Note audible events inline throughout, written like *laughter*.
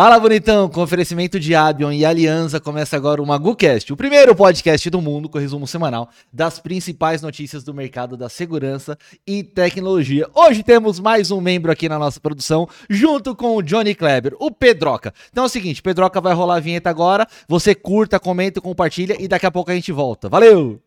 Fala, bonitão! Com oferecimento de Abion e Aliança, começa agora o MaguCast, o primeiro podcast do mundo com resumo semanal das principais notícias do mercado da segurança e tecnologia. Hoje temos mais um membro aqui na nossa produção, junto com o Johnny Kleber, o Pedroca. Então é o seguinte, Pedroca vai rolar a vinheta agora, você curta, comenta, compartilha e daqui a pouco a gente volta. Valeu!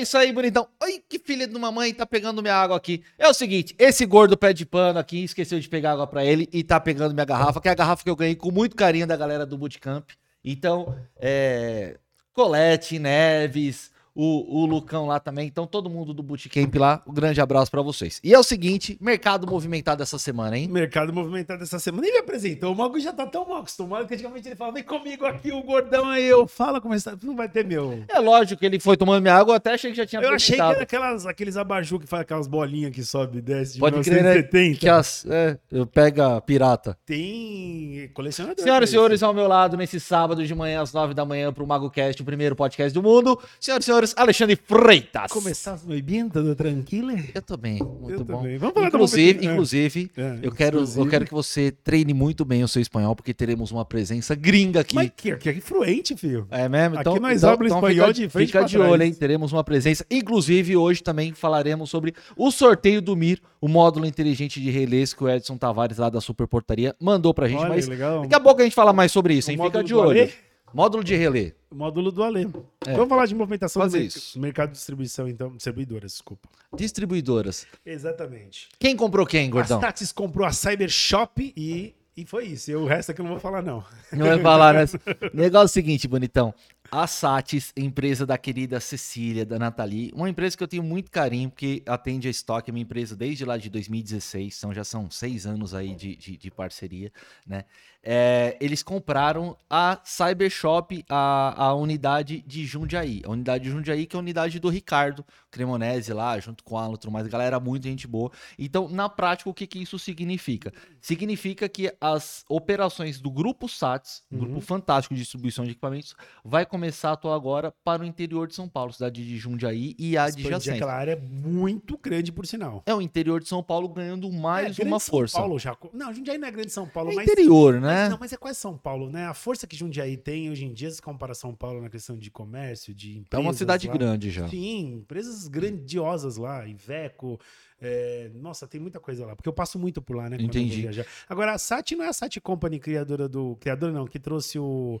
Isso aí, bonitão. Ai, que filha de uma mãe tá pegando minha água aqui. É o seguinte, esse gordo pé de pano aqui esqueceu de pegar água para ele e tá pegando minha garrafa, que é a garrafa que eu ganhei com muito carinho da galera do Bootcamp. Então, é... Colete, Neves, o, o Lucão lá também. Então, todo mundo do Bootcamp lá, um grande abraço para vocês. E é o seguinte, mercado movimentado essa semana, hein? Mercado movimentado essa semana. Nem me apresentou. O Mago já tá tão mal acostumado que antigamente ele fala: vem comigo aqui, o gordão aí. Eu fala como está. Não vai ter meu. É lógico que ele foi tomando minha água, eu até achei que já tinha Eu achei que era aquelas, aqueles abajur que faz aquelas bolinhas que sobe e desce de Pode crer, né? 1970. Que as, é, eu pega pirata. Tem colecionador. Senhoras e senhores, ao meu lado, nesse sábado de manhã, às nove da manhã, pro MagoCast, o primeiro podcast do mundo. Senhoras e senhores, Alexandre Freitas. Começar muito bem, tudo tranquilo? Eu tô bem, muito Eu bom. também. Vamos falar Inclusive, é. inclusive É, eu, quero, eu inclusive. quero que você treine muito bem o seu espanhol, porque teremos uma presença gringa aqui. Mas que, que é fluente, filho. É mesmo? Aqui Então, nós então, então espanhol fica, de frente fica de trás. olho, hein? Teremos uma presença. Inclusive, hoje também falaremos sobre o sorteio do MIR, o módulo inteligente de relés que o Edson Tavares, lá da Super Portaria, mandou pra gente. Olha, mas legal. daqui a pouco a gente fala mais sobre isso, O hein? Fica de do olho. Módulo de relé. Módulo do Alê. É. Vamos falar de movimentação Fazer do isso. mercado de distribuição, então. Distribuidoras, desculpa. Distribuidoras. Exatamente. Quem comprou quem, gordão? A Statis comprou a Cybershop e, e foi isso. Eu, o resto aqui eu não vou falar, não. Não vai falar, né? *laughs* Negócio é o seguinte, bonitão. A Satis, empresa da querida Cecília, da Nathalie, uma empresa que eu tenho muito carinho, porque atende a estoque, é minha empresa desde lá de 2016, então já são seis anos aí de, de, de parceria, né? É, eles compraram a Cybershop, a, a unidade de Jundiaí. A unidade de Jundiaí, que é a unidade do Ricardo Cremonese lá, junto com o Alan e tudo mais, galera, muito gente boa. Então, na prática, o que, que isso significa? Significa que as operações do Grupo SATS, um Uhum. grupo fantástico de distribuição de equipamentos, vai começar a atuar agora para o interior de São Paulo, cidade de Jundiaí e adjacente. aquela área é muito grande, por sinal. É o interior de São Paulo ganhando mais É, uma São força. Paulo já. Não, Jundiaí não é grande São Paulo, É mas. interior, mas né? Não, mas é quase São Paulo, né? A força que Jundiaí tem hoje em dia, se compara São Paulo na questão de comércio, de É empresas. uma cidade lá. grande já. Sim, empresas grandiosas lá, Iveco. é, nossa, tem muita coisa lá, porque eu passo muito por lá, né? Entendi. Agora, a Sat não é a Sat Company criadora do. Criadora não, que trouxe o.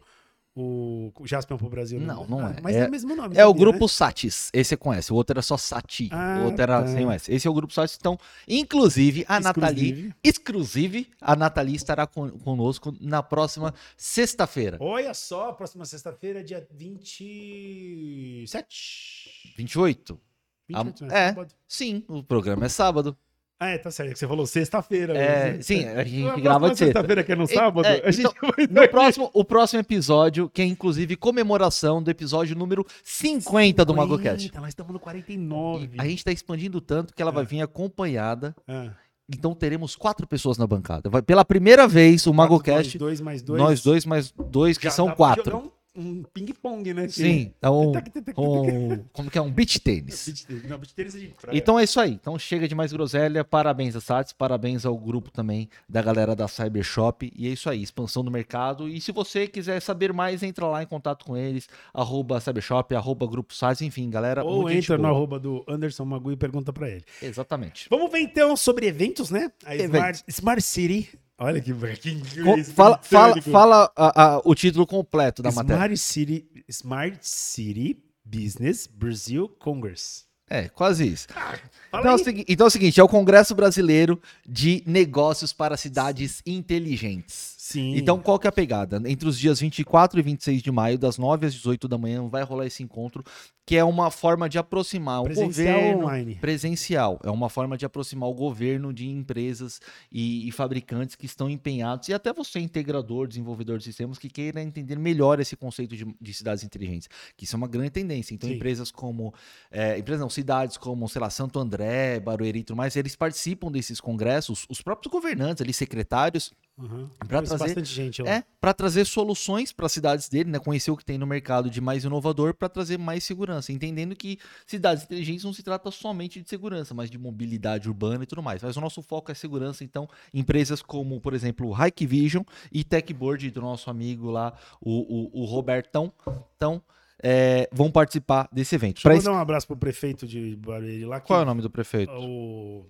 O Jaspion pro Brasil. Não, não Ah, é. Mas é, É- o mesmo nome. É o grupo né? Satis. Esse você conhece. O outro era só Sati. Ah, o outro era tá. sem o S. Esse é o grupo Satis. Então, inclusive, a Nathalie, Exclusive. exclusive, a Nathalie estará con- conosco na próxima sexta-feira. Olha só, próxima sexta-feira, dia 27. 28? 28, Ah, né? é. Sábado. Sim, o programa é sábado. Ah, é, tá certo. que Você falou sexta-feira. É, mesmo. sim, a gente grava de sexta. sexta-feira, que é no É, sábado, é, a gente então, vai No próximo, o próximo episódio, que é inclusive comemoração do episódio número 50 do MagoCast. 50, Nós estamos no 49. A gente tá expandindo tanto que ela vai É. vir acompanhada. Ah, Então teremos quatro pessoas na bancada. Vai, pela primeira vez, o MagoCast, Nós dois mais dois. nós dois mais dois, que Já são quatro. Um, um ping-pong, né? Sim, é um, um- Como que é? Um beach tênis. *laughs* Beach tênis. Não, beach tênis é de praia. Então é isso aí. Então chega de mais groselha. Parabéns a Sats, parabéns ao grupo também da galera da Cybershop. E é isso aí, expansão do mercado. E se você quiser saber mais, entra lá em contato com eles. Arroba Cybershop, arroba Grupo Sats, enfim, galera. Ou entra no arroba do Anderson Magu e pergunta pra ele. Exatamente. Vamos ver então sobre eventos, né? A. Smart, Smart City. Olha que, que inglês fala fala, fala a- a- o título completo da matéria. Smart City, Smart City Business Brazil Congress. É, quase isso. Fala Então é, aí. então é o seguinte, é o Congresso Brasileiro de Negócios para Cidades Inteligentes. Sim. Então, qual que é a pegada? Entre os dias 24 e 26 de maio, das 9 às 18 da manhã, vai rolar esse encontro, que é uma forma de aproximar o Presencial ou governo online? presencial. É uma forma de aproximar o governo de empresas e, e fabricantes que estão empenhados, e até você, integrador, desenvolvedor de sistemas, que queira entender melhor esse conceito de, de cidades inteligentes, que isso é uma grande tendência. Então, Sim. empresas como, é, empresas não, cidades como, sei lá, Santo André, Barueri e tudo mais, eles participam desses congressos, os próprios governantes ali, secretários, Uhum. Conheço trazer- gente lá. é, para trazer soluções para as cidades dele, né? Conhecer o que tem no mercado de mais inovador para trazer mais segurança, entendendo que cidades inteligentes não se trata somente de segurança, mas de mobilidade urbana e tudo mais. Mas o nosso foco é segurança, então empresas como, por exemplo, o Hikvision e Techboard do nosso amigo lá, o, o, o Robertão, então, é, vão participar desse evento. Deixa eu mandar esse- um abraço pro prefeito de Barueri lá. que- Qual é o nome do prefeito? O...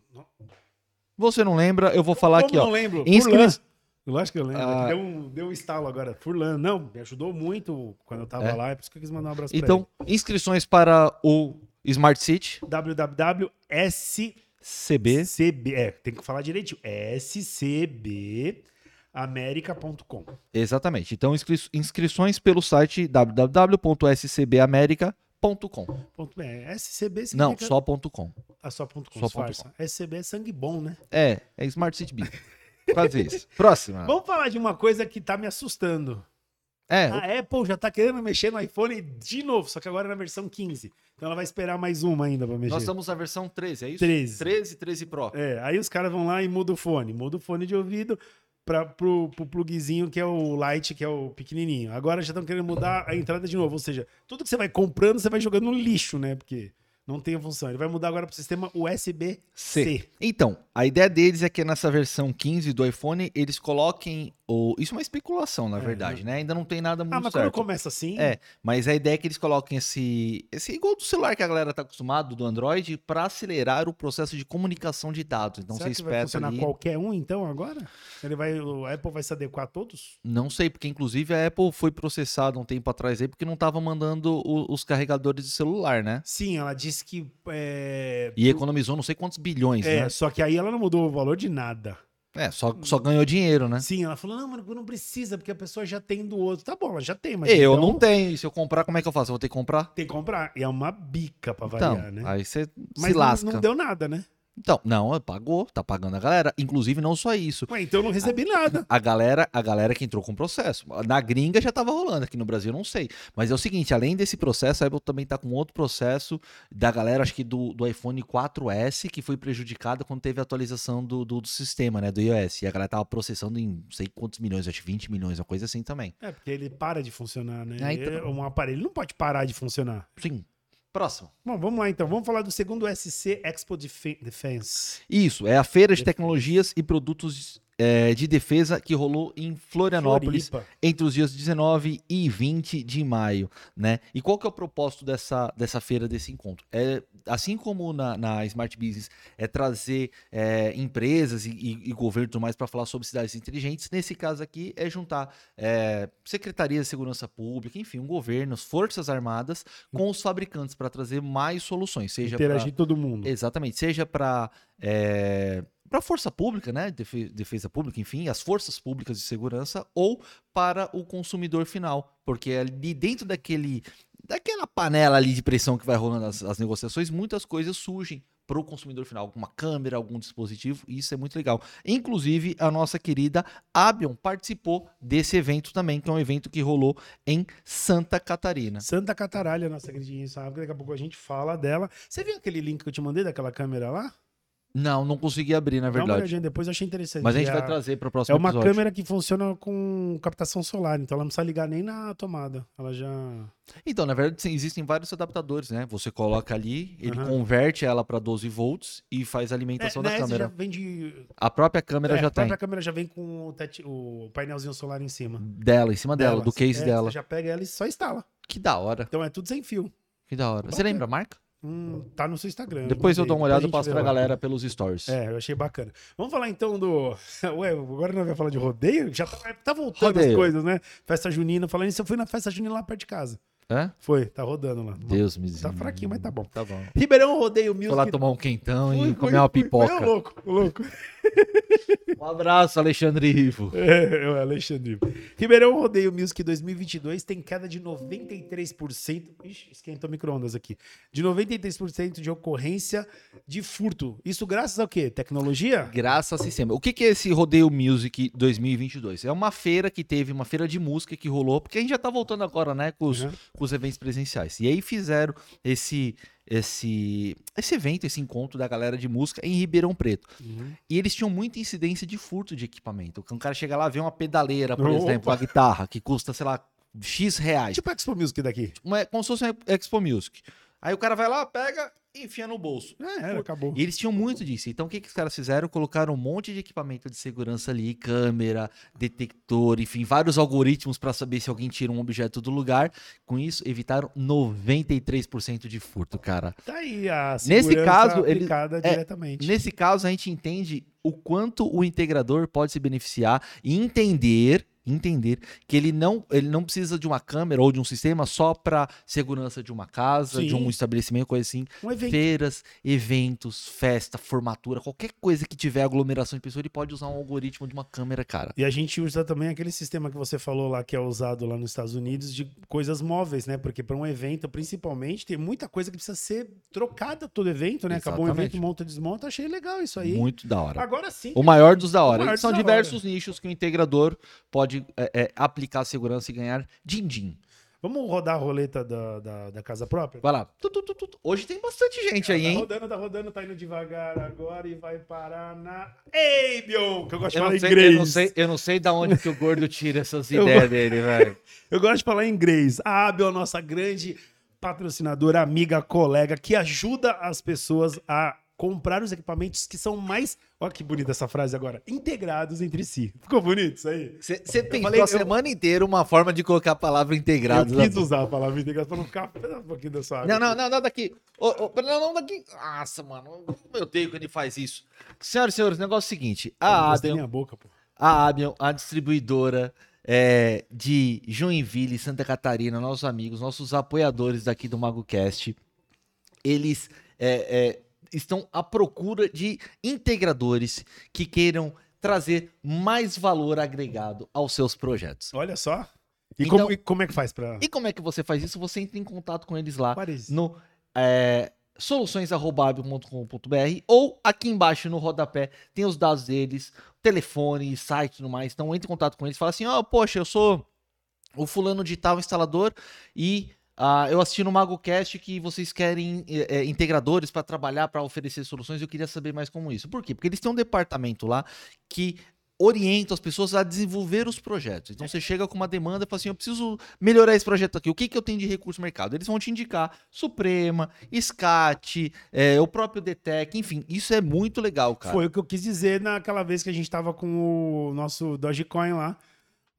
Você não lembra? Eu vou falar Como aqui, não ó. lembro? Inscri-. Lógico que eu lembro. Ah. Deu, um, deu um estalo agora. Furlan. Não, me ajudou muito quando eu tava É? lá. É por isso que eu quis mandar um abraço Então, inscrições para o Smart City www.scb... CB. É, tem que falar direitinho. scbamerica.com. Exatamente. Então, inscri- inscrições pelo site www.scbamerica.com. Ponto- É, SCB Não, significa... só ponto .com. Ah, só ponto com, só disfarça. SCB é sangue bom, né? É, é Smart City Business. *laughs* Quase isso. Próxima. Vamos falar de uma coisa que tá me assustando. É, A Apple já tá querendo mexer no iPhone de novo, só que agora é na versão 15. Então ela vai esperar mais uma ainda pra mexer. nós estamos na versão 13, é isso? 13. 13, 13 Pro. É, aí os caras vão lá e mudam o fone. Muda o fone de ouvido pra, pro, pro plugzinho que é o Lite, que é o pequenininho. Agora já estão querendo mudar a entrada de novo. Ou seja, tudo que você vai comprando, você vai jogando no lixo, né? Porque não tem função. Ele vai mudar agora pro sistema USB-C. Então, a ideia deles é que nessa versão 15 do iPhone, eles coloquem o... Isso é uma especulação, na É, verdade, né? Ainda não tem nada muito Ah, mas quando certo. começa assim... É, mas a ideia é que eles coloquem esse, esse igual do celular que a galera tá acostumado, do Android, para acelerar o processo de comunicação de dados. Então será você que vai espeta funcionar ali... qualquer um, então, agora? Ele vai, o Apple vai se adequar a todos? Não sei, porque inclusive a Apple foi processada um tempo atrás aí porque não tava mandando o- os carregadores de celular, né? Sim, ela disse que... É, E economizou não sei quantos bilhões, é, né? só que aí ela não mudou o valor de nada. É, só, só ganhou dinheiro, né? Sim, ela falou, não, mano, não precisa, porque a pessoa já tem do outro. Tá bom, ela já tem, mas eu então não tenho. E se eu comprar, como é que eu faço? Eu vou ter que comprar? tem que comprar. E é uma bica pra Então, variar, né? aí você Mas se não- lasca. Não, deu nada, né? Então, não, pagou, tá pagando a galera. Inclusive, não só isso. Ué, então eu não recebi nada. A galera, a galera que entrou com processo. Na gringa já tava rolando, aqui no Brasil eu não sei. Mas é o seguinte, além desse processo, a Apple também tá com outro processo da galera, acho que do, do iPhone 4S, que foi prejudicada quando teve a atualização do, do, do sistema, né, do iOS. E a galera tava processando em não sei quantos milhões, acho que 20 milhões, uma coisa assim também. É, porque ele para de funcionar, né? Ah, então. É, Um aparelho não pode parar de funcionar. Sim. Próximo. Bom, vamos lá então. Vamos falar do segundo SC Expo Defe- Defense. Isso, é a Feira de Tecnologias e Produtos é, de Defesa que rolou em Florianópolis Floripa. entre os dias 19 e 20 de maio, né? E qual que é o propósito dessa, dessa feira, desse encontro? É, assim como na, na Smart Business, é trazer é, empresas e, e, e governo e tudo mais para falar sobre cidades inteligentes, nesse caso aqui é juntar é, Secretaria de Segurança Pública, enfim, um governo, as Forças Armadas, com os fabricantes para trazer mais soluções, seja pra- Interagir todo mundo. Exatamente, seja para para a força pública, né, defe- defesa pública, enfim, as forças públicas de segurança ou para o consumidor final, porque ali dentro daquele daquela panela ali de pressão que vai rolando as, as negociações, muitas coisas surgem para o consumidor final, alguma câmera, algum dispositivo, e isso é muito legal. Inclusive, a nossa querida Abion participou desse evento também, que é um evento que rolou em Santa Catarina. Santa Cataralha, nossa queridinha sabe, daqui a pouco a gente fala dela. Você viu aquele link que eu te mandei daquela câmera lá? Não, não consegui abrir, na verdade. depois, eu achei interessante. Mas a gente É vai trazer para o próximo É uma episódio. câmera que funciona com captação solar, então ela não precisa ligar nem na tomada. Ela já. Então, na verdade, sim, existem vários adaptadores, né? Você coloca ali, ele Aham. converte ela para 12 volts e faz a alimentação É, da nessa câmera. já vem de. A própria câmera é, já a própria tem. câmera já vem com o, tete- o painelzinho solar em cima. Dela, em cima dela, do case É, dela. Você já pega ela e só instala. Que da hora, Então é tudo sem fio. que da hora. Você Bacana. lembra a marca? Hum, tá no seu Instagram. Depois eu dou uma olhada e passo pra lá. galera pelos stories. É, eu achei bacana. Vamos falar então do. *laughs* Ué, agora não vai falar de rodeio? Já tá, tá voltando Rodeio. as coisas, né? Festa junina. Falando isso, eu fui na festa junina lá perto de casa. É? Foi, tá rodando lá. Deus me Tá fraquinho, mas tá bom. Tá bom. Ribeirão Rodeio Music. Vou lá tomar um quentão Fui, e fui, comer uma fui, pipoca. Foi o louco, o louco. *laughs* Um abraço, Alexandre Rivo. *laughs* É, é o Alexandre. Ribeirão Rodeio Music 2022 tem queda de 93%. Ixi, esquentou micro-ondas aqui. De 93% de ocorrência de furto. Isso graças ao quê? Tecnologia? Graças ao sistema. O que, que é esse Rodeio Music 2022? É uma feira que teve, uma feira de música que rolou, porque a gente já tá voltando agora, né, com os, Uhum. com os eventos presenciais. E aí fizeram esse, esse, esse evento, esse encontro da galera de música em Ribeirão Preto. E eles tinham muita incidência de furto de equipamento. Um cara chega lá, vê uma pedaleira, por Opa! exemplo, a guitarra, que custa, sei lá, X reais. Tipo Expo Music daqui. Uma, como se fosse uma Expo Music. Aí o cara vai lá, pega enfia no bolso. É, era, acabou. E eles tinham muito disso. Então o que, que os caras fizeram? Colocaram um monte de equipamento de segurança ali, câmera, detector, enfim, vários algoritmos para saber se alguém tira um objeto do lugar. Com isso, evitaram 93% de furto, cara. Tá aí a Nesse segurança caso, ele- aplicada é, diretamente. Nesse caso, a gente entende o quanto o integrador pode se beneficiar e entender entender que ele não, ele não precisa de uma câmera ou de um sistema só para segurança de uma casa, de Sim. um estabelecimento, coisa assim. Um evento. Feiras, eventos, festa, formatura, qualquer coisa que tiver aglomeração de pessoas, ele pode usar um algoritmo de uma câmera, cara. E a gente usa também aquele sistema que você falou lá, que é usado lá nos Estados Unidos, de coisas móveis, né? Porque para um evento, principalmente, tem muita coisa que precisa ser trocada todo evento, né? Acabou um Exatamente. evento, monta, desmonta. Achei legal isso aí. Muito da hora. Agora sim. O maior dos da hora. O São diversos nichos que o integrador pode é, é, aplicar segurança e ganhar din-din. Vamos rodar a roleta da, da, da casa própria? Vai lá. Tu, tu, tu. Hoje tem bastante gente aí, Tá hein? rodando, tá rodando, tá indo devagar agora e vai parar na Abion, que eu gosto de Eu falar não, em sei, inglês. eu, não sei, eu não sei da onde que o gordo tira essas *laughs* ideias dele, velho. *laughs* Eu gosto de falar inglês. A Abel a nossa grande patrocinadora, amiga, colega, que ajuda as pessoas a comprar os equipamentos que são mais. Olha que bonita essa frase agora. Integrados entre si. Ficou bonito isso aí? Você pensou falei- a eu- semana inteira uma forma de colocar a palavra integrado. eu quis usar a palavra integrado pra não ficar. Um pouquinho da sua Não, não, não, não, daqui. Ô, pera, não, não, daqui. Nossa, mano. Eu odeio quando ele faz isso. Senhoras e senhores, o negócio é o seguinte. A Abion, minha boca, pô. a Abion, a distribuidora é, de Joinville, Santa Catarina, nossos amigos, nossos apoiadores daqui do MagoCast, eles é, é, estão à procura de integradores que queiram trazer mais valor agregado aos seus projetos. Olha só. E, Então- como, e como é que faz pra. E como é que você faz isso? Você entra em contato com eles lá Parece. no é, soluções.com.br ou aqui embaixo no rodapé tem os dados deles, telefone, site e tudo mais. Então entre em contato com eles fala assim: ó, poxa, eu sou o fulano de tal instalador e ah, eu assisti no MagoCast que vocês querem é, é, integradores para trabalhar, para oferecer soluções. Eu queria saber mais como isso. Por quê? Porque eles têm um departamento lá que orienta as pessoas a desenvolver os projetos. Então você chega com uma demanda e fala assim: eu preciso melhorar esse projeto aqui. O que, que eu tenho de recurso mercado? Eles vão te indicar Suprema, SCAT, é, o próprio DTEC, enfim, isso é muito legal, cara. Foi o que eu quis dizer naquela vez que a gente tava com o nosso Dogecoin lá.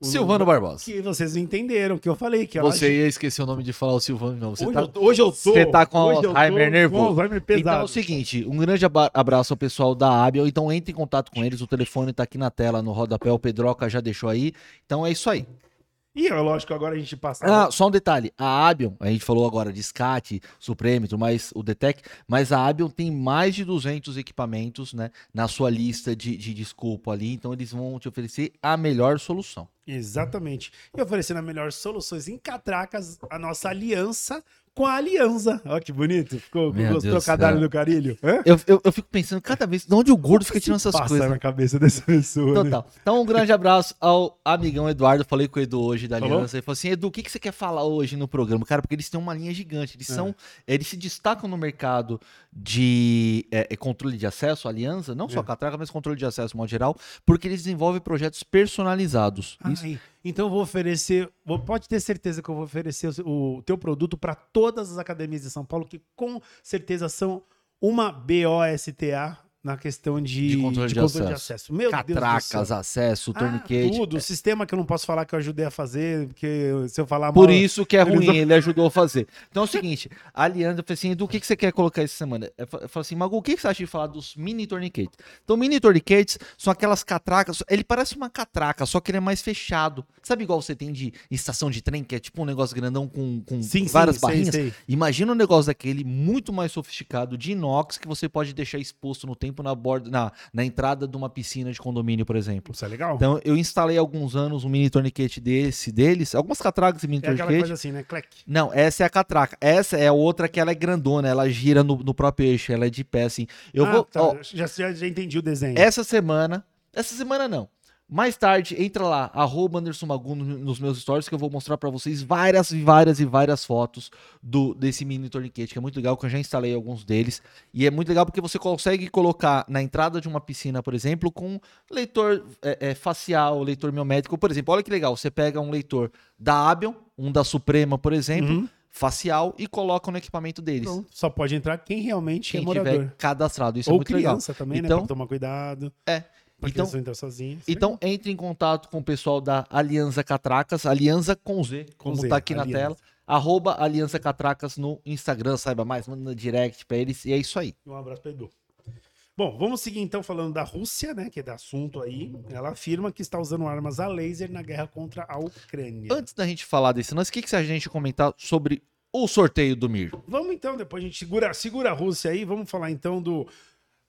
Silvano Barbosa. Que vocês entenderam, que eu falei. Que Você ia esquecer o nome de falar o Silvano, não. Você hoje, tá... eu, hoje eu tô. Você tá com Alzheimer com nervoso. Alzheimer Então é pesado. o seguinte, um grande abraço ao pessoal da Abiel. Então entre em contato com eles, o telefone tá aqui na tela, no rodapé, o Pedroca já deixou aí. Então é isso aí. E é lógico, agora a gente passa. Ah, só um detalhe, a Abion, a gente falou agora de SCAT, Supreme, tudo mais, o Detec, mas a Abion tem mais de 200 equipamentos, né, na sua lista de, de desculpa ali, então eles vão te oferecer a melhor solução. Exatamente. E oferecendo a melhor soluções em catracas, a nossa aliança com a Aliança. Olha que bonito. Ficou Meu gostou Deus do carilho? Eu, eu, eu fico pensando cada vez, de onde o gordo fica tirando essas Passa coisas. na cabeça dessa pessoa. né? Total. Então, um grande abraço ao amigão Eduardo. Falei com o Edu hoje da Falou? Aliança. Ele falou assim: Edu, o que, que você quer falar hoje no programa? Cara, porque eles têm uma linha gigante. Eles É. são. Eles se destacam no mercado de é, é, controle de acesso, Aliança, não só É. catraca, mas controle de acesso, modo geral, porque eles desenvolvem projetos personalizados. Isso- Ai, então eu vou oferecer, vou- pode ter certeza que eu vou oferecer o, o teu produto para todas as academias de São Paulo, que com certeza são uma BOSTA na questão de, De controle de acesso. Meu Deus do Catracas, céu. acesso, Ah, tourniquet. tudo, o sistema que eu não posso falar que eu ajudei a fazer, porque se eu falar Por mal- isso que é eles ruim, não- ele ajudou a fazer. Então é o *laughs* seguinte, a Leandra falou assim, do que, que você quer colocar essa semana? Eu fa- eu falo assim, Magu, o que, que você acha de falar dos mini tourniquets? Então mini tourniquets são aquelas catracas, ele parece uma catraca, só que ele é mais fechado. Sabe igual você tem de estação de trem, que é tipo um negócio grandão com, com Sim, sim, várias sei, barrinhas? sei. Imagina um negócio daquele muito mais sofisticado, de inox, que você pode deixar exposto no tempo na, borda, na, na entrada de uma piscina de condomínio, por exemplo. Isso é legal. Então, eu instalei há alguns anos um mini torniquete desse, deles, algumas catracas e mini é aquela torniquete. coisa assim, né? Clec. Não, essa é a catraca. Essa é a outra que ela é grandona, ela gira no, no próprio eixo, ela é de pé, assim. Eu Ah, vou. tá, ó, já, já entendi o desenho. essa semana. Essa semana não. Mais tarde, entra lá, arroba Anderson Magu no- nos meus stories, que eu vou mostrar pra vocês várias e várias e várias fotos do desse mini torniquete, que é muito legal, que eu já instalei alguns deles. E é muito legal porque você consegue colocar na entrada de uma piscina, por exemplo, com leitor é, é, facial, leitor miométrico. Por exemplo, olha que legal, você pega um leitor da Abion, um da Suprema, por exemplo, Uhum. facial, e coloca no equipamento deles. Pronto. Só pode entrar quem realmente Quem é morador. cadastrado. Isso é Ou muito legal. criança também, né? Então- Pra tomar cuidado. É. Então, Então, legal. entre em contato com o pessoal da Aliança Catracas, Aliança com Z, Com como Z, tá aqui na Aliança. tela. Arroba Aliança Catracas no Instagram, saiba mais, manda direct pra eles. E é isso aí. Um abraço pra Edu. Bom, vamos seguir então falando da Rússia, né? Que é do assunto aí. Ela afirma que está usando armas a laser na guerra contra a Ucrânia. Antes da gente falar desse lance, o que, que a gente comentar sobre o sorteio do Mir? Vamos então, depois a gente segura, segura a Rússia aí. Vamos falar então do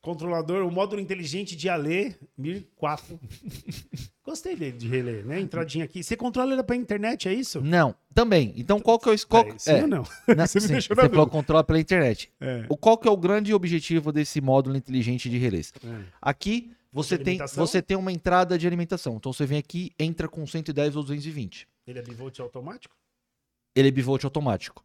controlador, o módulo inteligente de Alê Mir 4. *laughs* Gostei dele de reler, né? Entradinha aqui. Você controla ele pela internet, é isso? Não, também. Então, qual que é o... Qual, É, sim ou não? *laughs* na- Você me deixou você controla pela internet. É. O, qual que é o grande objetivo desse módulo inteligente de relés? é. Aqui você tem, você tem uma entrada de alimentação. Então você vem aqui, entra com 110 ou 220. Ele é bivolt automático? ele é bivolt automático.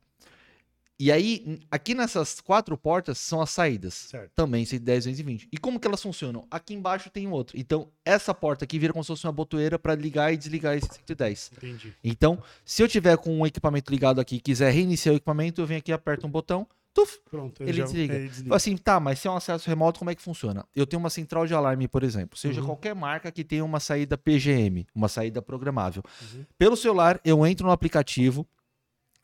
E aí, aqui nessas quatro portas são as saídas. Certo. Também 110, 220. E como que elas funcionam? Aqui embaixo tem outro. Então, essa porta aqui vira como se fosse uma botoeira para ligar e desligar esse 110. Entendi. Então, se eu tiver com um equipamento ligado aqui e quiser reiniciar o equipamento, eu venho aqui, aperto um botão, tuf, Pronto. Ele já- desliga. Ele desliga. Assim, tá, mas se é um acesso remoto, como é que funciona? Eu tenho uma central de alarme, por exemplo, seja Uhum. qualquer marca que tenha uma saída PGM, uma saída programável. Uhum. Pelo celular, eu entro no aplicativo,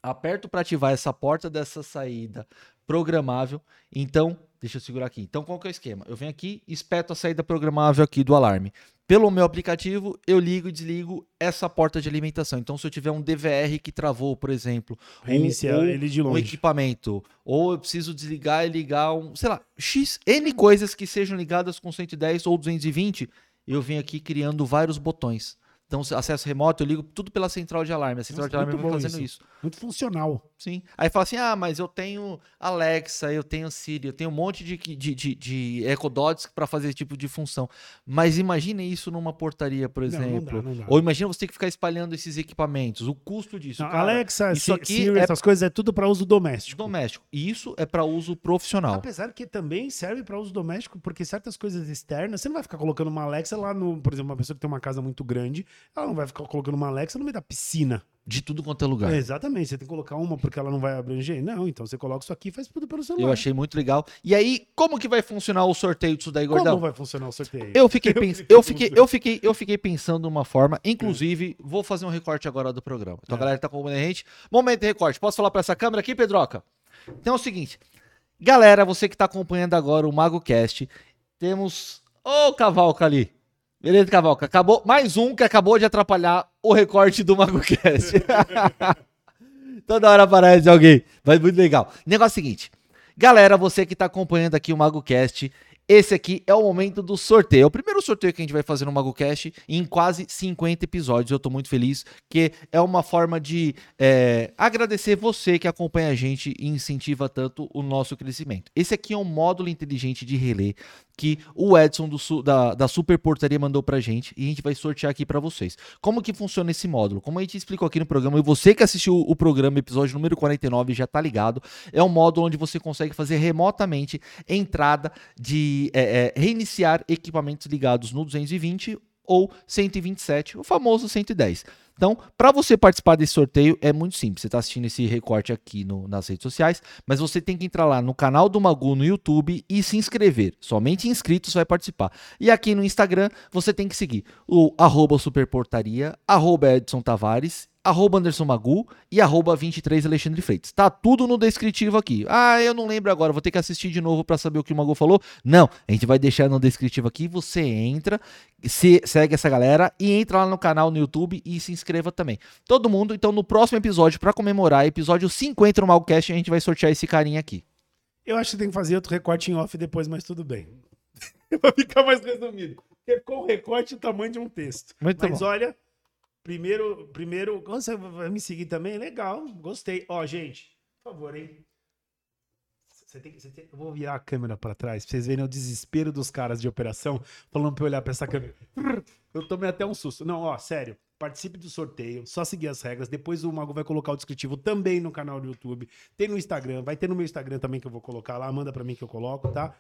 aperto para ativar essa porta dessa saída programável. Então, deixa eu segurar aqui. Então, qual que é o esquema? Eu venho aqui, espeto a saída programável aqui do alarme. Pelo meu aplicativo, eu ligo e desligo essa porta de alimentação. Então, se eu tiver um DVR que travou, por exemplo, um- Reiniciar ou ele de um longe. equipamento, ou eu preciso desligar e ligar um, sei lá, X, N coisas que sejam ligadas com 110 ou 220, eu venho aqui criando vários botões. Então, acesso remoto, eu ligo tudo pela central de alarme. A central Nossa, de alarme vai fazendo isso. Muito funcional. Sim. Aí fala assim: ah, mas eu tenho Alexa, eu tenho Siri, eu tenho um monte de, de, de, de Echo Dots para fazer esse tipo de função. Mas imagine isso numa portaria, por Não, não dá, exemplo. não dá. Ou imagina você ter que ficar espalhando esses equipamentos. O custo disso. Cara, Alexa, isso aqui Siri, é- essas coisas é tudo para uso doméstico. doméstico. E isso é para uso profissional. Apesar que também serve para uso doméstico, porque certas coisas externas, você não vai ficar colocando uma Alexa lá no, por exemplo, uma pessoa que tem uma casa muito grande, ela não vai ficar colocando uma Alexa no meio da piscina. De tudo quanto é lugar. Exatamente, você tem que colocar uma porque ela não vai abranger. Não, então você coloca isso aqui e faz tudo pelo celular. Eu achei muito legal. E aí, como que vai funcionar o sorteio disso daí, Como gordão? vai funcionar o sorteio? Eu fiquei, *laughs* pens... eu, fiquei, eu, fiquei, eu fiquei pensando uma forma. Inclusive, vou fazer um recorte agora do programa. Então, a É. galera que tá acompanhando a gente. Momento de recorte. Posso falar pra essa câmera aqui, Pedroca? Então é o seguinte. Galera, você que tá acompanhando agora o MagoCast, temos. Ô, Cavalca ali. Beleza, Cavalca? Acabou mais um que acabou de atrapalhar o recorte do MagoCast. *laughs* Toda hora aparece alguém. Mas muito legal. Negócio é o seguinte. Galera, você que tá acompanhando aqui o MagoCast, esse aqui é o momento do sorteio. É o primeiro sorteio que a gente vai fazer no MagoCast em quase 50 episódios. Eu tô muito feliz, que é uma forma de é, agradecer você que acompanha a gente e incentiva tanto o nosso crescimento. Esse aqui é um módulo inteligente de relé que o Edson do da, da Super Portaria mandou pra gente e a gente vai sortear aqui pra vocês. Como que funciona esse módulo? Como a gente explicou aqui no programa, e você que assistiu o programa, episódio número 49, já tá ligado, é um módulo onde você consegue fazer remotamente entrada de é, é, reiniciar equipamentos ligados no 220 ou 127, o famoso 110. Então, para você participar desse sorteio é muito simples. Você está assistindo esse recorte aqui no- nas redes sociais, mas você tem que entrar lá no canal do Magu no YouTube e se inscrever. Somente inscritos vai participar. E aqui no Instagram você tem que seguir o arroba superportaria, arroba Edson Tavares, arroba Anderson Magu e arroba 23 Alexandre Freitas. Tá tudo no descritivo aqui. Ah, eu não lembro agora, vou ter que assistir de novo para saber o que o Magu falou. Não, a gente vai deixar no descritivo aqui, você entra, se, segue essa galera e entra lá no canal no YouTube e se inscreva também. Todo mundo, então no próximo episódio, para comemorar, episódio 50 no Malcast, a gente vai sortear esse carinha aqui. Eu acho que tem que fazer outro recorte em off depois, mas tudo bem. *laughs* Vai ficar mais resumido. Porque com recorte o tamanho de um texto. Muito Mas bom. olha, primeiro, primeiro, você vai me seguir também? Legal, gostei. Ó, gente, por favor, hein? Você tem, você tem- eu vou virar a câmera pra trás pra vocês verem o desespero dos caras de operação falando pra eu olhar pra essa câmera. Eu tomei até um susto. Não, ó, sério. Participe do sorteio, só seguir as regras. Depois o Mago vai colocar o descritivo também no canal do YouTube. Tem no Instagram, vai ter no meu Instagram também que eu vou colocar lá. Manda pra mim que eu coloco, tá?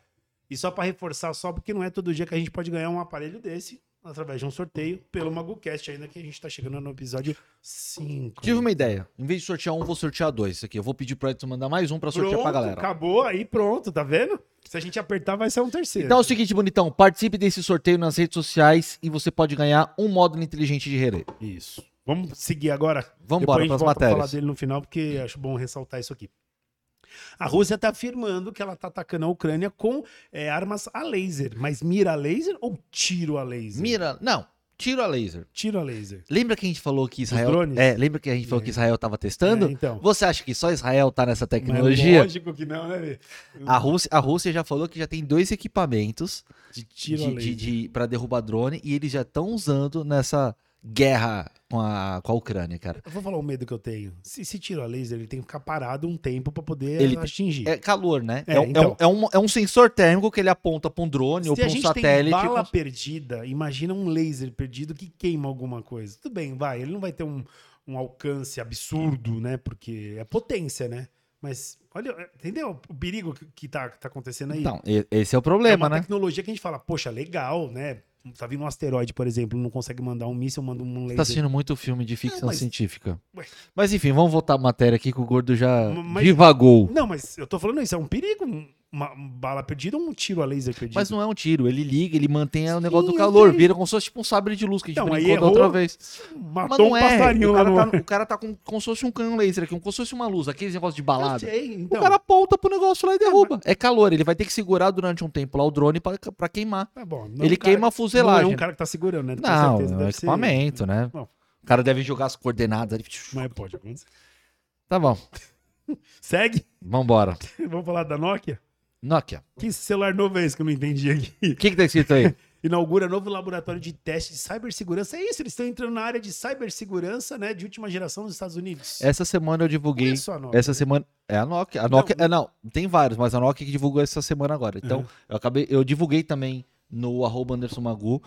E só pra reforçar, só porque não é todo dia que a gente pode ganhar um aparelho desse através de um sorteio pelo MagoCast, ainda que a gente tá chegando no episódio 5. Tive uma ideia. Em vez de sortear um, vou sortear dois. Isso aqui. Eu vou pedir pro Edson mandar mais um pra sortear pra galera. Acabou, aí pronto, tá vendo? Se a gente apertar, vai ser um terceiro. Então é o seguinte, bonitão. Participe desse sorteio nas redes sociais e você pode ganhar um módulo inteligente de relé. Isso. Vamos seguir agora? Vamos embora a gente pras volta pra falar matérias. dele no final, porque acho bom ressaltar isso aqui. A Rússia está afirmando que ela está atacando a Ucrânia com é, armas a laser. Mas mira a laser ou tiro a laser? Mira, não, tiro a laser. Tiro a laser. Lembra que a gente falou que Israel. É, lembra que a gente falou É. que Israel tava testando? É, então. Você acha que só Israel tá nessa Mas tecnologia? lógico que não, né? A Rússia, a Rússia já falou que já tem dois equipamentos De tiro a de, laser. de, de, para derrubar drone e eles já estão usando nessa guerra com a, com a Ucrânia, cara. Eu vou falar o medo que eu tenho. Se tiro a laser, ele tem que ficar parado um tempo para poder Ele- atingir. É calor, né? É, É, um- então. é um, é, um, é um sensor térmico que ele aponta pra um drone ou Se pra a um gente satélite. tem bala perdida, imagina um laser perdido que queima alguma coisa. Tudo bem, vai. Ele não vai ter um, um alcance absurdo, né? Porque é potência, né? Mas, olha, entendeu o perigo que, que tá, acontecendo aí? Então, esse é o é problema, uma né? tecnologia que a gente fala, poxa, legal, né? Tá vindo um asteroide, por exemplo, não consegue mandar um míssil, manda um Você laser. tá assistindo muito filme de ficção mas- científica. Ué. Mas enfim, vamos voltar à matéria aqui que o gordo já Mas- divagou. Não, mas eu tô falando isso, é um perigo. Um- Uma, bala perdida ou um tiro a laser perdido? Mas não é um tiro, ele liga, ele mantém o Sim, negócio do calor, sei. vira como se fosse tipo um sabre de luz que a gente aí brincou da errou, outra vez. Mas Matou não um é, passarinho o cara, no... tá, o cara tá com, como se fosse um canhão laser aqui, como se fosse uma luz, aqueles negócios de balada. sei, O então. cara aponta pro negócio lá e derruba. É calor, ele vai ter que segurar durante um tempo lá o drone pra, pra queimar. Tá bom. não ele é cara- queima a fuselagem. Não é um cara que tá segurando, né? Com Não, certeza é um deve ser- equipamento, né? Bom. O cara deve jogar as coordenadas ali. Mas pode acontecer. Tá bom, *laughs* Segue. vambora. *laughs* Vamos falar da Nokia? Nokia. Que celular novo é esse que eu não entendi aqui? O que que tá escrito aí? *laughs* Inaugura novo laboratório de teste de cibersegurança. É isso, eles estão entrando na área de cibersegurança, né? De última geração nos Estados Unidos. Essa semana eu divulguei. Não é só a Nokia. Essa semana. É a Nokia. A Nokia. é, não, tem vários, mas a Nokia que divulgou essa semana agora. Então, Uhum. eu acabei. Eu divulguei também no arroba Anderson Magu,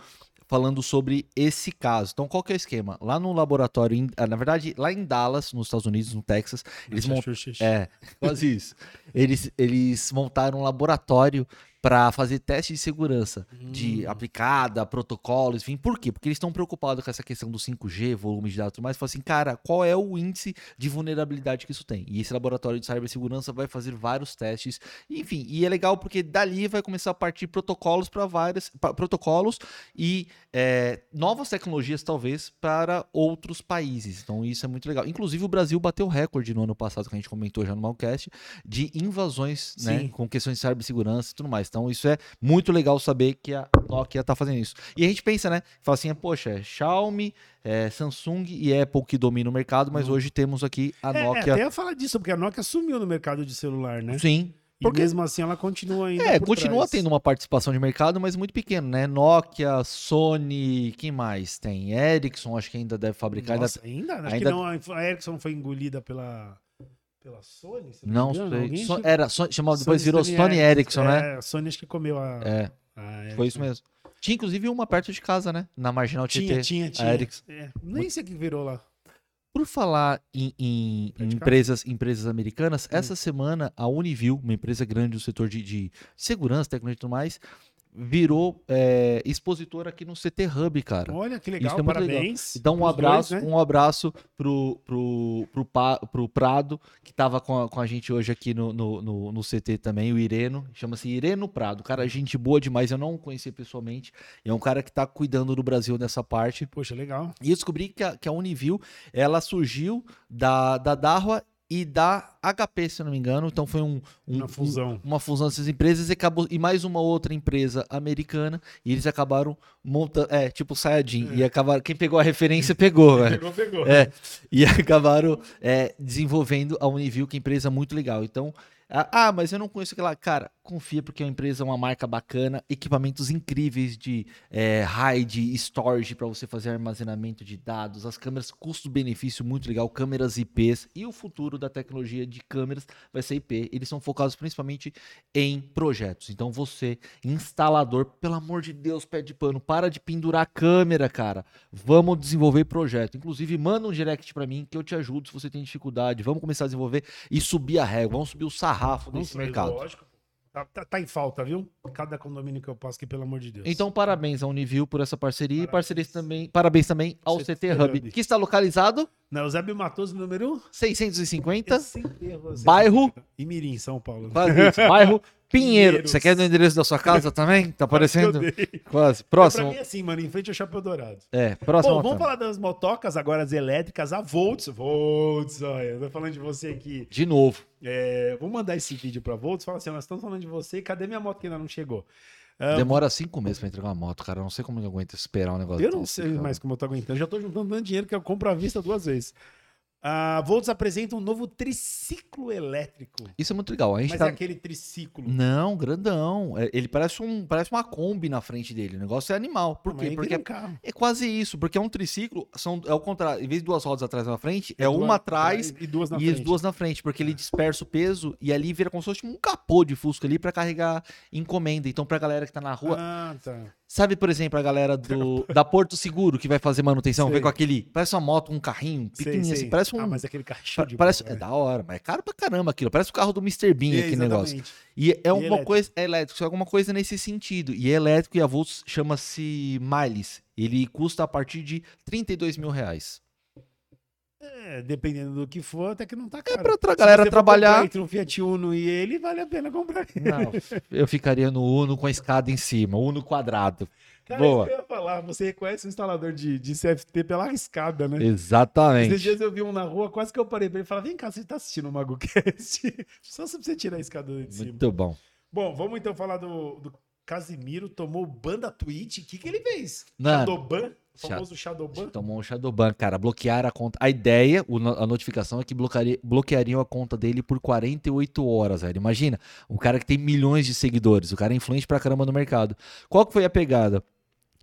falando sobre esse caso. Então, qual que é o esquema? Lá no laboratório, ah, na verdade, lá em Dallas, nos Estados Unidos, no Texas, eles montaram. É, quase isso. Eles, eles montaram um laboratório para fazer teste de segurança de Hum. aplicada, protocolos, enfim. Por quê? Porque eles estão preocupados com essa questão do 5G, volume de dados e tudo mais. Falam assim, cara, qual é o índice de vulnerabilidade que isso tem? E esse laboratório de cibersegurança vai fazer vários testes. Enfim, e é legal porque dali vai começar a partir protocolos para várias protocolos e é, novas tecnologias, talvez, para outros países. Então, isso é muito legal. Inclusive, o Brasil bateu recorde no ano passado, que a gente comentou já no Malcast, de invasões, né? Com questões de cibersegurança e tudo mais. Então, isso é muito legal saber que a Nokia tá fazendo isso. E a gente pensa, né? Fala assim, poxa, é Xiaomi, é Samsung e Apple que dominam o mercado, mas Uhum. hoje temos aqui a É, Nokia. até ia falar disso, porque a Nokia sumiu no mercado de celular, né? Sim. E porque- mesmo assim ela continua ainda. É, continua trás. tendo uma participação de mercado, mas muito pequeno, né? Nokia, Sony, quem mais? Tem Ericsson, acho que ainda deve fabricar. ainda- Nossa, ainda? Acho ainda- que não. A Ericsson foi engolida pela, pela Sony? se Não engano. sei. Alguém So- era, so- chamado, depois Sony virou Sony Ericsson, né? É, a Sony acho que comeu a. É, a foi isso mesmo. Tinha inclusive uma perto de casa, né? Na Marginal Tinha, Tietê. tinha, tinha. Ericsson. É, nem sei o que virou lá. Por falar em, em- em empresas, empresas americanas, Hum. essa semana a Univil, uma empresa grande do setor de, de segurança, tecnologia e tudo mais, virou é, expositor aqui no CT Hub, cara. Olha que legal, Isso é muito legal. parabéns. Então um abraço, dois, né? um abraço pro, pro, pro, Pa- pro Prado, que tava com a, com a gente hoje aqui no, no, no, no CT também, o Ireno, chama-se Ireno Prado, cara, gente boa demais, eu não conheci pessoalmente, é um cara que tá cuidando do Brasil nessa parte, Poxa, legal. e eu descobri que a, que a Univil, ela surgiu da, da Darwa e da HP, se eu não me engano, então foi um, um- Uma fusão. um- uma fusão dessas empresas e, acabou, e mais uma outra empresa americana, e eles acabaram montando, é, tipo Sayajin, e acabaram, quem pegou a referência pegou, né? *laughs* Pegou, pegou. É, e *laughs* acabaram é, desenvolvendo a Univil, que é uma empresa muito legal. Então, ah, mas eu não conheço aquela. Cara, confia porque é uma empresa, uma marca bacana, equipamentos incríveis de é, RAID, storage para você fazer armazenamento de dados, as câmeras custo-benefício muito legal, câmeras IPs e o futuro da tecnologia de câmeras vai ser IP. Eles são focados principalmente em projetos. Então você, instalador, pelo amor de Deus, pé de pano, para de pendurar a câmera, cara. Vamos desenvolver projeto. Inclusive, manda um direct para mim que eu te ajudo se você tem dificuldade. Vamos começar a desenvolver e subir a régua, vamos subir o sarrafo desse mercado. Lógico. Tá, tá- tá em falta, viu? Cada condomínio que eu passo aqui, pelo amor de Deus. Então, parabéns à Univil por essa parceria e Parabéns. parcerias também, parabéns também ao CT CT Hub, Hub. que está localizado Na Eusébio Matoso, número 650, Eu sempre erro, eu sempre bairro. Imirim, São Paulo. bairro Pinheiro. Você quer o endereço da sua casa também? Tá aparecendo? Eu dei. Quase. Pra Próximo. mim é assim, mano, em frente ao Chapéu Dourado. É, próximo. Bom, vamos falar das motocas agora, as elétricas, a Volts. Volts, olha, eu tô falando de você aqui. De novo. É, vou mandar esse vídeo pra Volts, fala assim, nós estamos falando de você, cadê minha moto que ainda não chegou? Ah, Demora cinco meses pra entregar uma moto, cara. Eu não sei como eu aguento esperar um negócio Eu não desse, sei cara. mais como eu tô aguentando. Já tô juntando tanto dinheiro que eu compro à vista duas vezes. A Volts apresenta um novo triciclo elétrico. Isso é muito legal. A gente Mas tá... é aquele triciclo. Não, grandão. É, Ele parece, um, parece uma Kombi na frente dele. O negócio é animal. Por Não, quê? Porque vira um é quase isso. Porque é um triciclo, são, é o contrário. Em vez de duas rodas atrás e uma frente, é, duas uma atrás e duas na e frente. as duas na frente, porque ele dispersa o peso e ali vira como se fosse um capô de Fusca ali pra carregar encomenda. Então, pra galera que tá na rua, Ah, tá. Sabe, por exemplo, a galera do da Porto Seguro que vai fazer manutenção, Sei. vem com aquele, parece uma moto, um carrinho pequenininho sei. assim, parece um Ah, mas aquele carro é show de parece bola, é da hora, mas é caro pra caramba aquilo, parece o carro do Mr. Bean É, aquele negócio. E é uma elétrico. coisa, é elétrico, só alguma coisa nesse sentido. E é elétrico e a Volts chama-se Miles. Ele custa a partir de 32 mil reais. É, dependendo do que for, até que não tá É caro. pra outra Se galera você trabalhar. Entre um Fiat Uno e ele, vale a pena comprar. Não, eu ficaria no Uno com a escada em cima, Uno quadrado. Cara, Boa. isso que eu ia falar. Você reconhece o instalador de, de CFT pela escada, né? Esses Exatamente. dias eu vi um na rua, quase que eu parei pra ele e falei: vem cá, você tá assistindo o MagoCast? *laughs* Só se você tirar a escada de cima. Muito bom. Bom, vamos então falar do, do Casimiro. Tomou ban da Twitch. O que, que ele fez? Mano. Shadowban? O famoso Shadowban? Tomou um Shadowban, cara. Bloquear a conta. A ideia, a notificação é que bloquearia, bloqueariam a conta dele por 48 horas, velho. Imagina, um cara que tem milhões de seguidores, o cara é influente pra caramba no mercado. Qual que foi a pegada?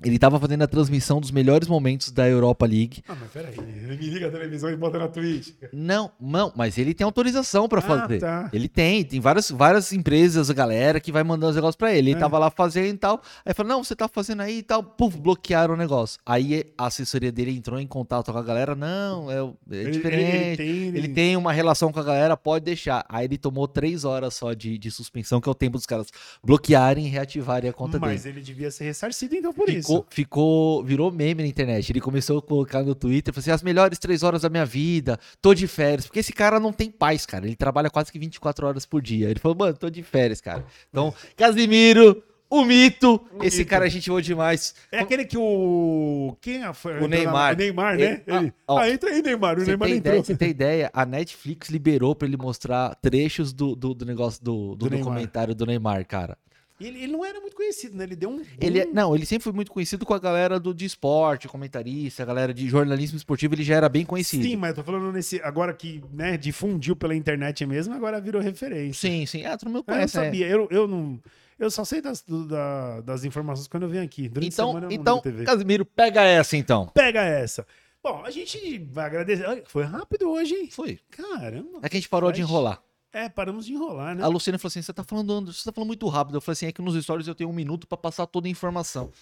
Ele tava fazendo a transmissão dos melhores momentos da Europa League. Ah, mas peraí. Ele me liga a televisão e bota na Twitch. Não, não, mas ele tem autorização pra Ah, fazer. tá. Ele tem, tem várias, várias empresas, a galera que vai mandando os negócios pra ele. Ele É. tava lá fazendo e tal. Aí falou: não, você tá fazendo aí e tal. Puf, bloquearam o negócio. Aí a assessoria dele entrou em contato com a galera. Não, é, é Ele- diferente. Ele, ele tem, Ele tem uma relação com a galera, pode deixar. Aí ele tomou três horas só de, de suspensão, que é o tempo dos caras bloquearem e reativarem a conta Mas dele. ele devia ser ressarcido então por isso. Ficou, virou meme na internet. Ele começou a colocar no Twitter, falou assim, as melhores três horas da minha vida, tô de férias. Porque esse cara não tem paz, cara. Ele trabalha quase que 24 horas por dia. Ele falou, mano, tô de férias, cara. Então, Casimiro, o mito, esse mito. cara a gente voou demais. É aquele que o. Quem é? Foi- na- Neymar. O Neymar, né? Ele- ah, Ele- ó. Ah, entra aí, Neymar. O Neymar tem, entrou. ideia, você tem ideia? A Netflix liberou pra ele mostrar trechos do, do, do negócio do, do Do Neymar. documentário do Neymar, cara. Ele, ele não era muito conhecido, né? Ele deu um. Ele é- não, ele sempre foi muito conhecido com a galera do de esporte, comentarista, a galera de jornalismo esportivo, ele já era bem conhecido. Sim, mas eu tô falando nesse. Agora que né, difundiu pela internet mesmo, agora virou referência. sim, sim. Ah, todo mundo Eu não conhece. é. sabia. Eu, eu não. Eu só sei das, do- da- das informações quando eu venho aqui. Durante a Então, semana eu não então TV. Casimiro, pega essa então. Pega essa. Bom, a gente vai agradecer. Foi rápido hoje, hein? Foi. Caramba. É que a gente parou de enrolar. É, paramos de enrolar, né? A Luciana falou assim: você tá falando, você tá falando muito rápido. Eu falei assim: é que nos stories eu tenho um minuto pra passar toda a informação.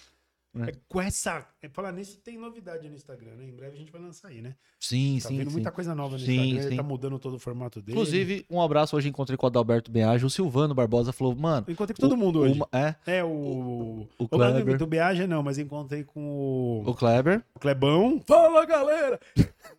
É, com essa. É, falar nisso, tem novidade no Instagram, né? Em breve a gente vai lançar aí, né? Sim, Tá sim. vendo sim. muita coisa nova no Sim, Instagram. Ele sim. tá mudando todo o formato dele. Inclusive, um abraço. Hoje encontrei com o Adalberto Benage. O Silvano Barbosa falou: mano. Eu encontrei com todo mundo hoje. uma- é, É, o. o O Kleber. do Beaja não, mas encontrei com o. o Kleber. Clebão. Fala, galera!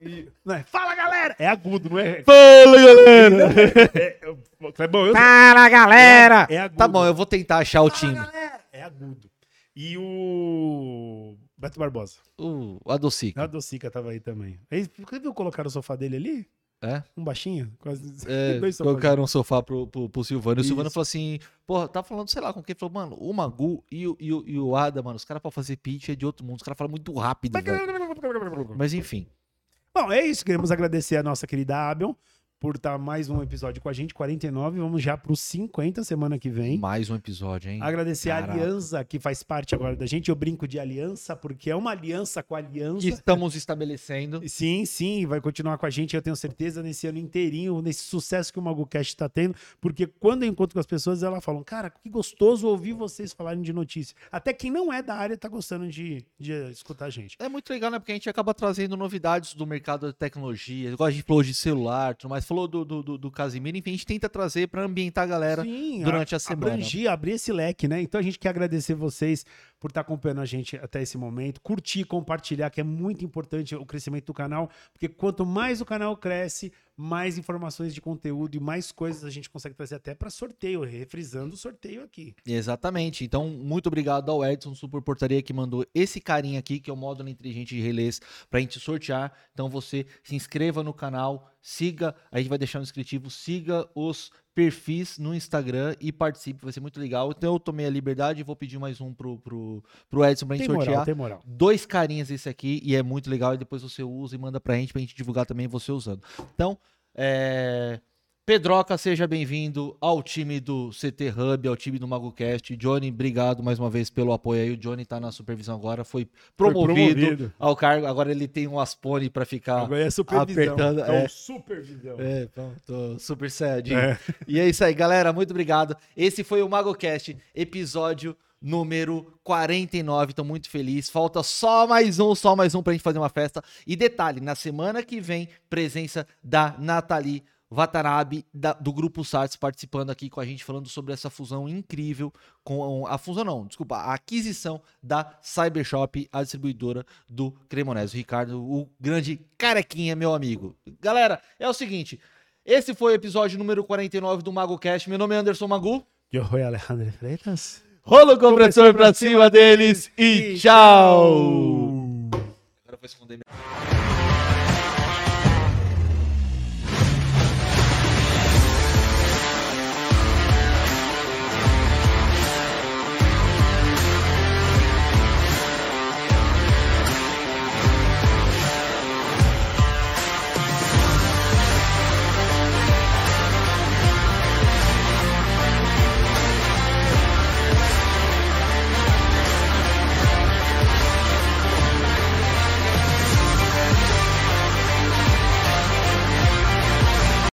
E- não, é, Fala, galera! É agudo, não é? Fala, galera! é, é o Clebão, eu Fala, galera! É agudo. Tá bom, eu vou tentar achar o Fala, time. galera! É agudo. E o. Beto Barbosa. O Adocica. A Docica tava aí também. Aí, Você viu colocar o sofá dele ali? É? Um baixinho? Quase. É, *laughs* dois sofás. colocaram um sofá pro, pro, pro Silvano. E o Silvano falou assim: porra, tá falando, sei lá, com quem? Falou, mano, o Magu e o, e o, e o Ada, mano, os caras pra fazer pitch é de outro mundo. Os caras falam muito rápido. *laughs* Mas enfim. Bom, é isso. Queremos agradecer a nossa querida Abion por estar mais um episódio com a gente, 49. Vamos já para os 50 semana que vem. Mais um episódio, hein? Agradecer Caraca. a Aliança, que faz parte agora da gente. Eu brinco de aliança, porque é uma aliança com a aliança. Que estamos estabelecendo. Sim, sim, vai continuar com a gente, eu tenho certeza, nesse ano inteirinho, nesse sucesso que o MagoCast está tendo, porque quando eu encontro com as pessoas, elas falam, cara, que gostoso ouvir vocês falarem de notícia. Até quem não é da área tá gostando de, de escutar a gente. É muito legal, né? Porque a gente acaba trazendo novidades do mercado de tecnologia. Igual a gente falou de celular, tudo mais. Falou do, do, do, do Casimiro. Enfim, a gente tenta trazer para ambientar a galera Sim, durante a semana. Abrangir, abrir esse leque, né? Então a gente quer agradecer vocês por estar acompanhando a gente até esse momento. Curtir, compartilhar, que é muito importante o crescimento do canal, porque quanto mais o canal cresce, mais informações de conteúdo e mais coisas a gente consegue trazer até para sorteio, refrisando o sorteio aqui. Exatamente. Então, muito obrigado ao Edson Super Portaria que mandou esse carinha aqui, que é o módulo inteligente de relés, pra gente sortear. Então, você se inscreva no canal, siga, a gente vai deixar no descritivo, siga os perfis no Instagram e participe, vai ser muito legal. Então, eu tomei a liberdade e vou pedir mais um pro, pro, pro Edson pra gente Tem sortear. moral, tem moral. Dois carinhas esse aqui e é muito legal. E depois você usa e manda pra gente, pra gente divulgar também você usando. Então, é... Pedroca, seja bem-vindo ao time do CT Hub, ao time do MagoCast. Johnny, obrigado mais uma vez pelo apoio aí. O Johnny tá na supervisão agora, foi promovido, promovido. ao cargo. Agora ele tem um Aspone pra ficar. Agora é supervisão. apertando, é, é. um supervisão. É, pronto, tô super sad. É. E é isso aí, galera. Muito obrigado. Esse foi o MagoCast, episódio número 49. Tô muito feliz. Falta só mais um, só mais um pra gente fazer uma festa. E detalhe, na semana que vem, presença da Nathalie Watanabe, da- do Grupo Sartes, participando aqui com a gente, falando sobre essa fusão incrível com a fusão não, desculpa, a aquisição da Cybershop, a distribuidora do Cremonese. O Ricardo, o grande carequinha, meu amigo. Galera, é o seguinte, esse foi o episódio número 49 do MagoCast. Meu nome é Anderson Magu. Eu sou Alejandro Freitas. Rolo o compressor pra cima deles e tchau! Agora eu vou esconder minha